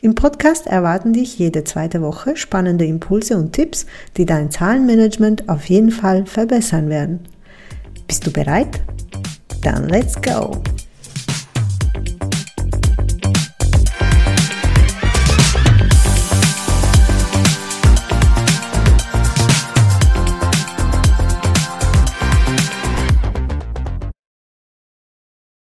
Im Podcast erwarten dich jede zweite Woche spannende Impulse und Tipps, die dein Zahlenmanagement auf jeden Fall verbessern werden. Bist du bereit? Dann let's go!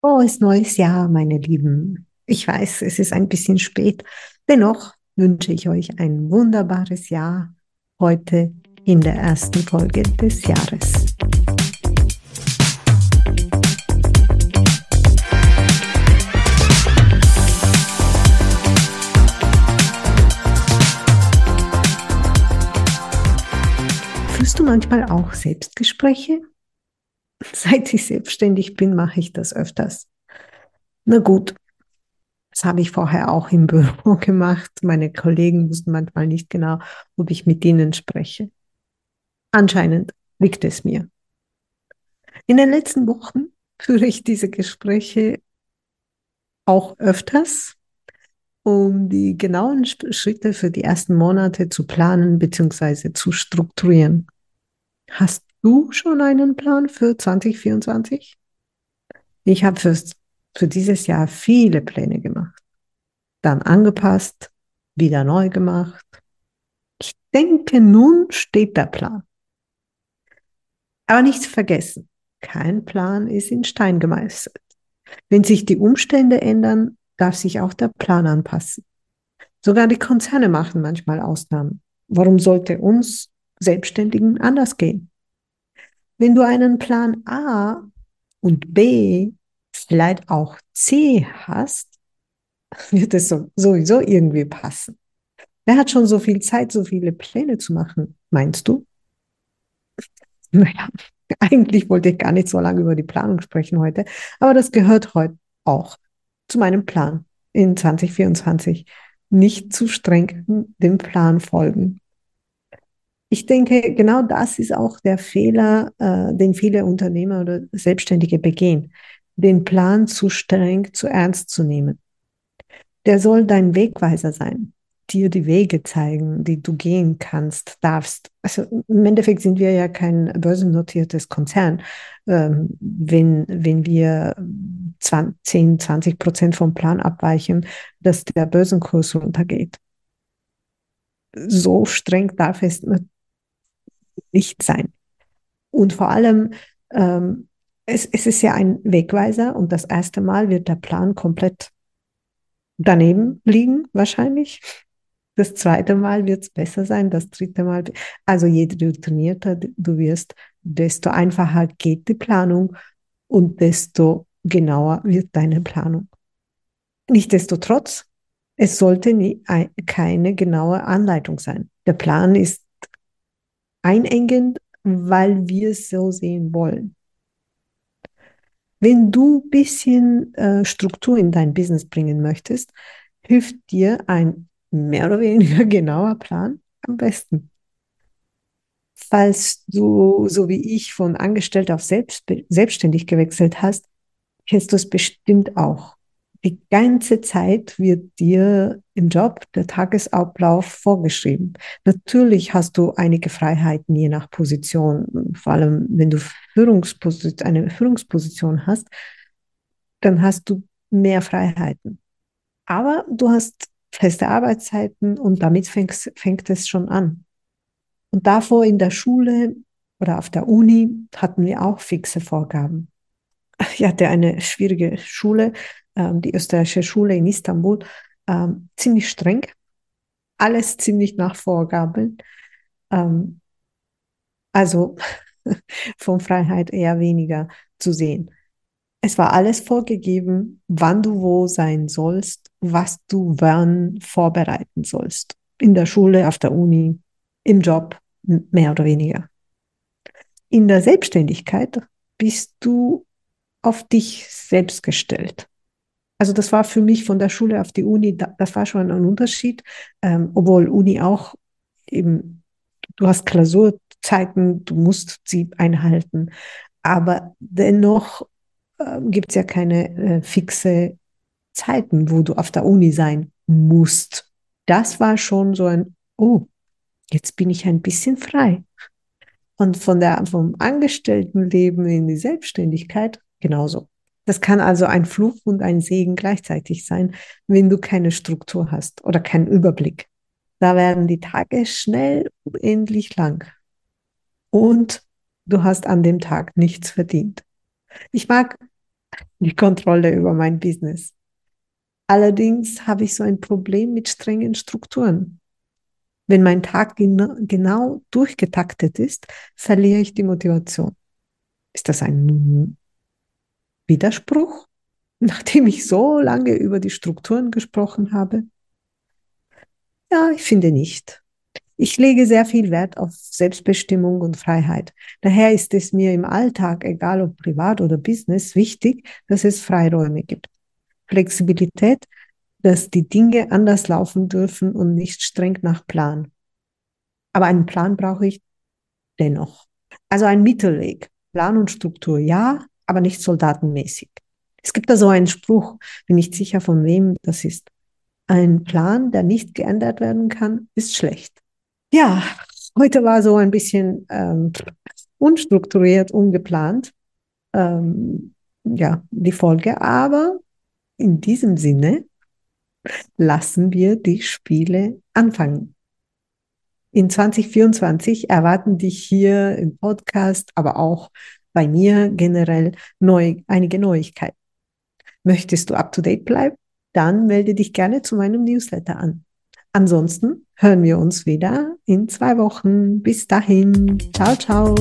Frohes neues Jahr, meine Lieben. Ich weiß, es ist ein bisschen spät. Dennoch wünsche ich euch ein wunderbares Jahr heute in der ersten Folge des Jahres. Führst du manchmal auch Selbstgespräche? Seit ich selbstständig bin, mache ich das öfters. Na gut, das habe ich vorher auch im Büro gemacht. Meine Kollegen wussten manchmal nicht genau, ob ich mit ihnen spreche. Anscheinend liegt es mir. In den letzten Wochen führe ich diese Gespräche auch öfters, um die genauen Schritte für die ersten Monate zu planen bzw. zu strukturieren. Hast du schon einen Plan für 2024? Ich habe fürs für dieses Jahr viele Pläne gemacht, dann angepasst, wieder neu gemacht. Ich denke, nun steht der Plan. Aber nicht vergessen, kein Plan ist in Stein gemeißelt. Wenn sich die Umstände ändern, darf sich auch der Plan anpassen. Sogar die Konzerne machen manchmal Ausnahmen. Warum sollte uns Selbstständigen anders gehen? Wenn du einen Plan A und B vielleicht auch C hast, wird es sowieso irgendwie passen. Wer hat schon so viel Zeit, so viele Pläne zu machen, meinst du? Naja, eigentlich wollte ich gar nicht so lange über die Planung sprechen heute, aber das gehört heute auch zu meinem Plan in 2024. Nicht zu streng dem Plan folgen. Ich denke, genau das ist auch der Fehler, äh, den viele Unternehmer oder Selbstständige begehen den Plan zu streng, zu ernst zu nehmen. Der soll dein Wegweiser sein, dir die Wege zeigen, die du gehen kannst, darfst. Also im Endeffekt sind wir ja kein börsennotiertes Konzern, ähm, wenn, wenn wir 20, 10, 20 Prozent vom Plan abweichen, dass der Börsenkurs runtergeht. So streng darf es nicht sein. Und vor allem ähm, es, es ist ja ein Wegweiser und das erste Mal wird der Plan komplett daneben liegen, wahrscheinlich. Das zweite Mal wird es besser sein, das dritte Mal. Also je routinierter du wirst, desto einfacher geht die Planung und desto genauer wird deine Planung. Nichtsdestotrotz, es sollte nie, keine genaue Anleitung sein. Der Plan ist einengend, weil wir es so sehen wollen. Wenn du ein bisschen äh, Struktur in dein Business bringen möchtest, hilft dir ein mehr oder weniger genauer Plan am besten. Falls du, so wie ich, von Angestellt auf selbst, selbstständig gewechselt hast, kennst du es bestimmt auch. Die ganze Zeit wird dir im Job der Tagesablauf vorgeschrieben. Natürlich hast du einige Freiheiten je nach Position, vor allem wenn du Führungsposition, eine Führungsposition hast, dann hast du mehr Freiheiten. Aber du hast feste Arbeitszeiten und damit fängt, fängt es schon an. Und davor in der Schule oder auf der Uni hatten wir auch fixe Vorgaben. Ich hatte eine schwierige Schule, die österreichische Schule in Istanbul, ähm, ziemlich streng. Alles ziemlich nach Vorgaben. Ähm, also von Freiheit eher weniger zu sehen. Es war alles vorgegeben, wann du wo sein sollst, was du wann vorbereiten sollst. In der Schule, auf der Uni, im Job, mehr oder weniger. In der Selbstständigkeit bist du auf dich selbst gestellt. Also das war für mich von der Schule auf die Uni, das war schon ein Unterschied, ähm, obwohl Uni auch eben, du hast Klausurzeiten, du musst sie einhalten, aber dennoch äh, gibt es ja keine äh, fixe Zeiten, wo du auf der Uni sein musst. Das war schon so ein, oh, jetzt bin ich ein bisschen frei. Und von der, vom Angestelltenleben in die Selbstständigkeit genauso. Das kann also ein Fluch und ein Segen gleichzeitig sein, wenn du keine Struktur hast oder keinen Überblick. Da werden die Tage schnell unendlich lang. Und du hast an dem Tag nichts verdient. Ich mag die Kontrolle über mein Business. Allerdings habe ich so ein Problem mit strengen Strukturen. Wenn mein Tag genau, genau durchgetaktet ist, verliere ich die Motivation. Ist das ein Widerspruch, nachdem ich so lange über die Strukturen gesprochen habe? Ja, ich finde nicht. Ich lege sehr viel Wert auf Selbstbestimmung und Freiheit. Daher ist es mir im Alltag, egal ob privat oder Business, wichtig, dass es Freiräume gibt. Flexibilität, dass die Dinge anders laufen dürfen und nicht streng nach Plan. Aber einen Plan brauche ich dennoch. Also ein Mittelweg. Plan und Struktur ja, aber nicht soldatenmäßig. Es gibt da so einen Spruch, bin nicht sicher von wem das ist. Ein Plan, der nicht geändert werden kann, ist schlecht. Ja, heute war so ein bisschen ähm, unstrukturiert, ungeplant, ähm, ja, die Folge. Aber in diesem Sinne lassen wir die Spiele anfangen. In 2024 erwarten dich hier im Podcast, aber auch bei mir generell neu, einige Neuigkeiten. Möchtest du up to date bleiben? Dann melde dich gerne zu meinem Newsletter an. Ansonsten hören wir uns wieder in zwei Wochen. Bis dahin. Ciao, ciao.